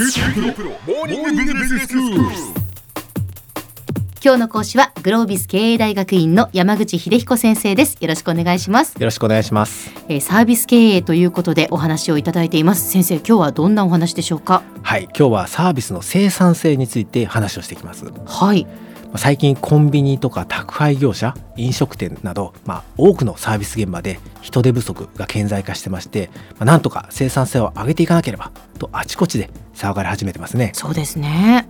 今日の講師はグロービス経営大学院の山口秀彦先生です。よろしくお願いします、よろしくお願いします。えー、サービス経営ということでお話をいただいています。先生今日はどんなお話でしょうか？はい、今日はサービスの生産性について話をしていきます。まはい。あ最近コンビニとか宅配業者、飲食店など、まあ、多くのサービス現場で人手不足が顕在化してまして、まあ、なんとか生産性を上げていかなければとあちこちで騒がれ始めてますね。そうですね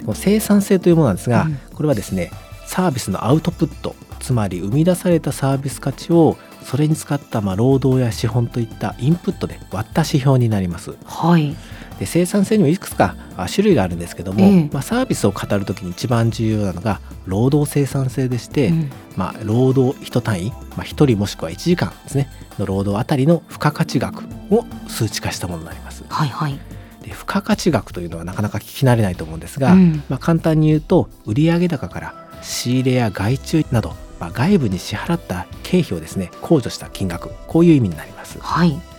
この生産性というものなんですが、うんこれはですねサービスのアウトプットつまり生み出されたサービス価値をそれに使ったまあ労働や資本といったインプットで割った指標になります。はいで生産性にもいくつかあ種類があるんですけども、ええ。まあ、サービスを語るときに一番重要なのが労働生産性でして、うん。まあ、労働1単位、まあ、1人もしくは1時間ですね。の労働あたりの付加価値額を数値化したものになります。はいはい。で付加価値額というのはなかなか聞き慣れないと思うんですが、うん。まあ、簡単に言うと売上高から仕入れや外注など、まあ、外部に支払った経費をですね控除した金額こういう意味になります。はい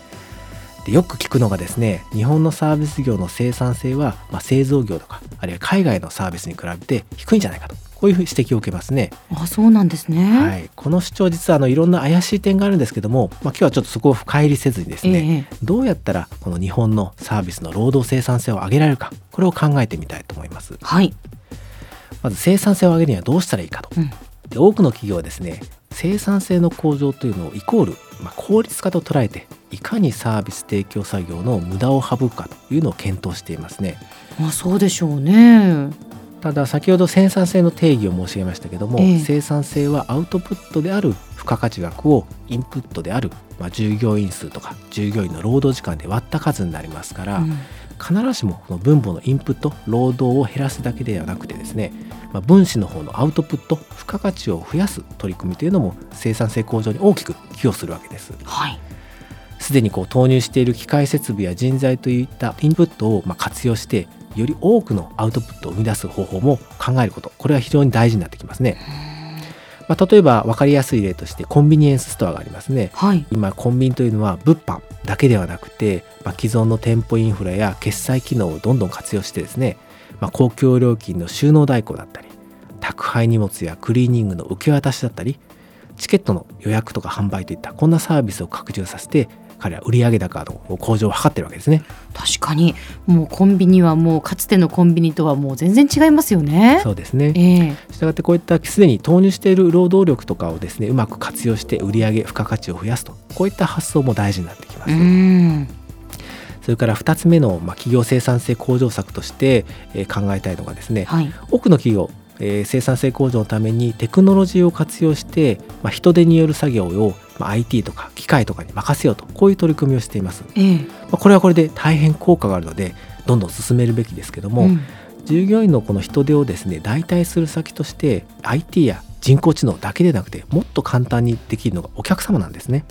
でよく聞くのがですね日本のサービス業の生産性は、まあ、製造業とかあるいは海外のサービスに比べて低いんじゃないかとこういう指摘を受けますね。あそうなんですねはい、この主張実はあのいろんな怪しい点があるんですけども、まあ、今日はちょっとそこを深入りせずにですね、ええどうやったらこの日本のサービスの労働生産性を上げられるかこれを考えてみたいと思います。はいまず生産性を上げるにはどうしたらいいかと。うんで多くの企業はですね生産性の向上というのをイコール、まあ、効率化と捉えていかにサービス提供作業の無駄を省くかというのを検討していますね。まあそうでしょうね。ただ先ほど生産性の定義を申し上げましたけども、ええ。生産性はアウトプットである付加価値額をインプットである、まあ、従業員数とか従業員の労働時間で割った数になりますから、うん。必ずしもこの分母のインプット労働を減らすだけではなくてですね、まあ、分子の方のアウトプット付加価値を増やす取り組みというのも生産性向上に大きく寄与するわけです。はいすでにこう投入している機械設備や人材といったインプットをまあ活用してより多くのアウトプットを生み出す方法も考えること。これは非常に大事になってきますね、まあ、例えば分かりやすい例としてコンビニエンスストアがありますね。はい。今コンビニというのは物販だけではなくて、まあ、既存の店舗インフラや決済機能をどんどん活用してですね、まあ、公共料金の収納代行だったり宅配荷物やクリーニングの受け渡しだったりチケットの予約とか販売といったこんなサービスを拡充させて彼は売上高の向上を図ってるわけですね。確かに。もうコンビニはもうかつてのコンビニとはもう全然違いますよね。そうですね。ええ。したがってこういったすでに投入している労働力とかをですねうまく活用して売上付加価値を増やすと。こういった発想も大事になってきます。うん。それから2つ目の、まあ、企業生産性向上策として、えー考えたいのがですね、はい。多くの企業、えー生産性向上のためにテクノロジーを活用して、まあ、人手による作業を、まあ、IT とか機械とかに任せようとこういう取り組みをしています、まえ。えあ、これはこれで大変効果があるのでどんどん進めるべきですけども、うん。従業員のこの人手をですね代替する先として IT や人工知能だけでなくてもっと簡単にできるのがお客様なんですね。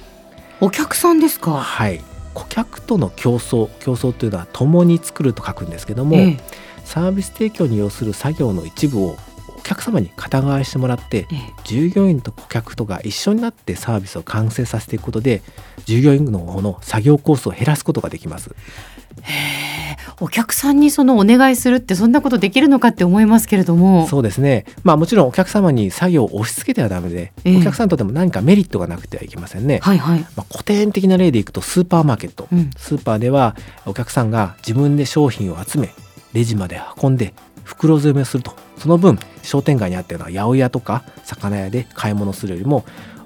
お客さんですか？はい。顧客との競争競争というのは共に作ると書くんですけども、ええ。サービス提供に要する作業の一部をお客様に肩代わりしてもらってええ。従業員と顧客とが一緒になってサービスを完成させていくことで従業員の方の作業コースを減らすことができます。お客さんにそのお願いするってそんなことできるのかって思いますけれども。そうですね。まあもちろんお客様に作業を押し付けてはダメで、ええ。お客さんにとっても何かメリットがなくてはいけませんね、はいはい。まあ、古典的な例でいくとスーパーマーケット、うん。スーパーではお客さんが自分で商品を集めレジまで運んで袋詰めをするとその分商店街にあったような八百屋とか魚屋で買い物するよりも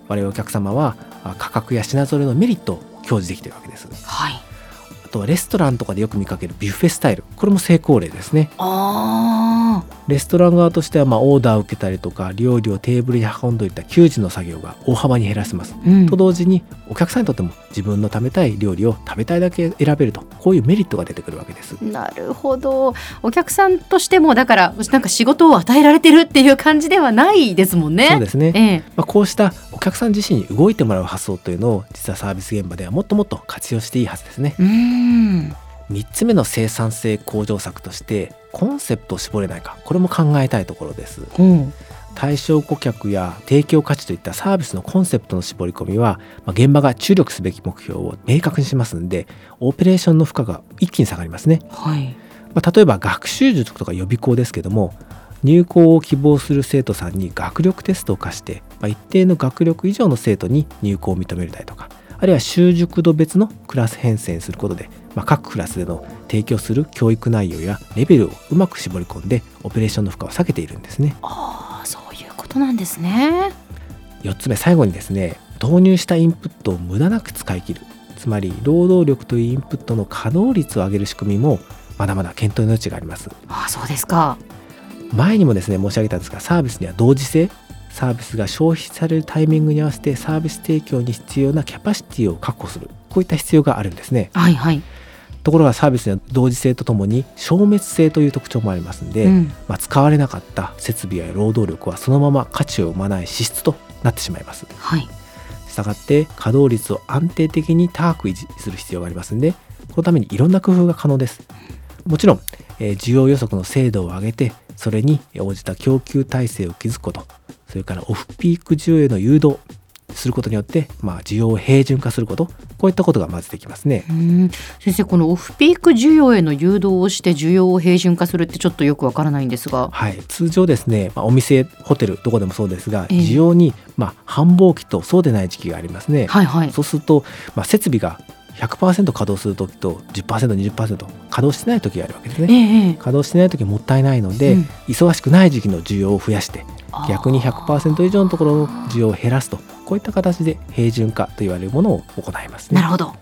我々お客様は価格や品揃えのメリットを享受できているわけです。はい。あとはレストランとかでよく見かけるビュッフェスタイル。これも成功例ですね。あレストラン側としてはまあオーダーを受けたりとか料理をテーブルに運んどいた給仕の作業が大幅に減らせます。あ、うん。と同時にお客さんにとっても自分の食べたい料理を食べたいだけ選べるとこういうメリットが出てくるわけです。なるほど。お客さんとしてもだからなんか仕事を与えられてるっていう感じではないですもんね。そうですね、ええ。まあ、こうしたお客さん自身に動いてもらう発想というのを実はサービス現場ではもっともっと活用していいはずですね。うーん。3つ目の生産性向上策としてコンセプトを絞れないか。これも考えたいところです。うん。対象顧客や提供価値といったサービスのコンセプトの絞り込みは、まあ、現場が注力すべき目標を明確にしますんでオペレーションの負荷が一気に下がりますね。はい。まあ、例えば学習塾とか予備校ですけども入校を希望する生徒さんに学力テストを課して、まあ、一定の学力以上の生徒に入校を認めるたりとかあるいは習熟度別のクラス編成することで、まあ、各クラスでの提供する教育内容やレベルをうまく絞り込んでオペレーションの負荷を下げているんですね。ああそういうことなんですね。4つ目最後にですね導入したインプットを無駄なく使い切る。つまり労働力というインプットの稼働率を上げる仕組みもまだまだ検討の余地があります。ああそうですか。前にもですね申し上げたんですがサービスには同時性サービスが消費されるタイミングに合わせてサービス提供に必要なキャパシティを確保する。こういった必要があるんですね。はいはい、ところがサービスには同時性とともに消滅性という特徴もありますんで、うん。まあ、使われなかった設備や労働力はそのまま価値を生まない支出となってしまいます。はい。したがって稼働率を安定的に高く維持する必要がありますんでこのためにいろんな工夫が可能です。もちろん、えー需要予測の精度を上げてそれに応じた供給体制を築くことそれからオフピーク需要への誘導することによって、まあ、需要を平準化すること。こういったことがまずできますね。う。ん。先生このオフピーク需要への誘導をして需要を平準化するってちょっとよくわからないんですが。はい、通常ですね、まあ、お店ホテルどこでもそうですが、ええ。需要に、まあ、繁忙期とそうでない時期がありますね。はいはい。そうすると、まあ、設備が100%稼働する時と 10%20% 稼働してない時があるわけですえね。えええ。稼働してない時もったいないので、うん。忙しくない時期の需要を増やして逆に100%以上のところの需要を減らすとこういった形で平準化と言われるものを行いますね。なる。ほど。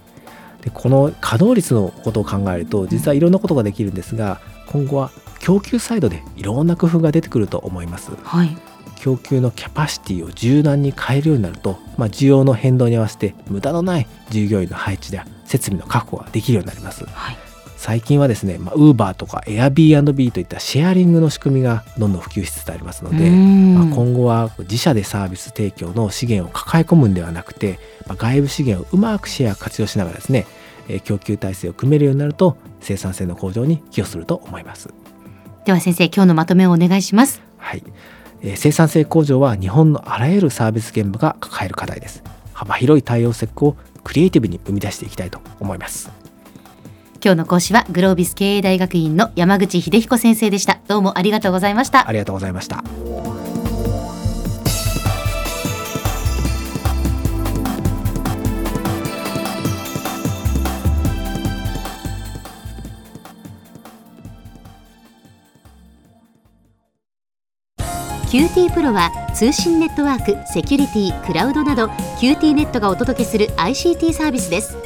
でこの稼働率のことを考えると実はいろんなことができるんですが今後は供給サイドでいろんな工夫が出てくると思います。はい。供給のキャパシティを柔軟に変えるようになると、まあ、需要の変動に合わせて無駄のない従業員の配置や設備の確保ができるようになります。はい最近はですね、まあ、Uber とか Airbnb といったシェアリングの仕組みがどんどん普及しつつありますので、うんまあ、今後は自社でサービス提供の資源を抱え込むんではなくて、まあ、外部資源をうまくシェア活用しながらですね、えー供給体制を組めるようになると生産性の向上に寄与すると思います。では先生今日のまとめをお願いしますはい、えー生産性向上は日本のあらゆるサービス現場が抱える課題です。幅広い対応策をクリエイティブに生み出していきたいと思います。今日の講師はグロービス経営大学院の山口英彦先生でした。どうもありがとうございました。ありがとうございました。 QT PRO は通信ネットワーク、セキュリティ、クラウドなど QT ネットがお届けする ICT サービスです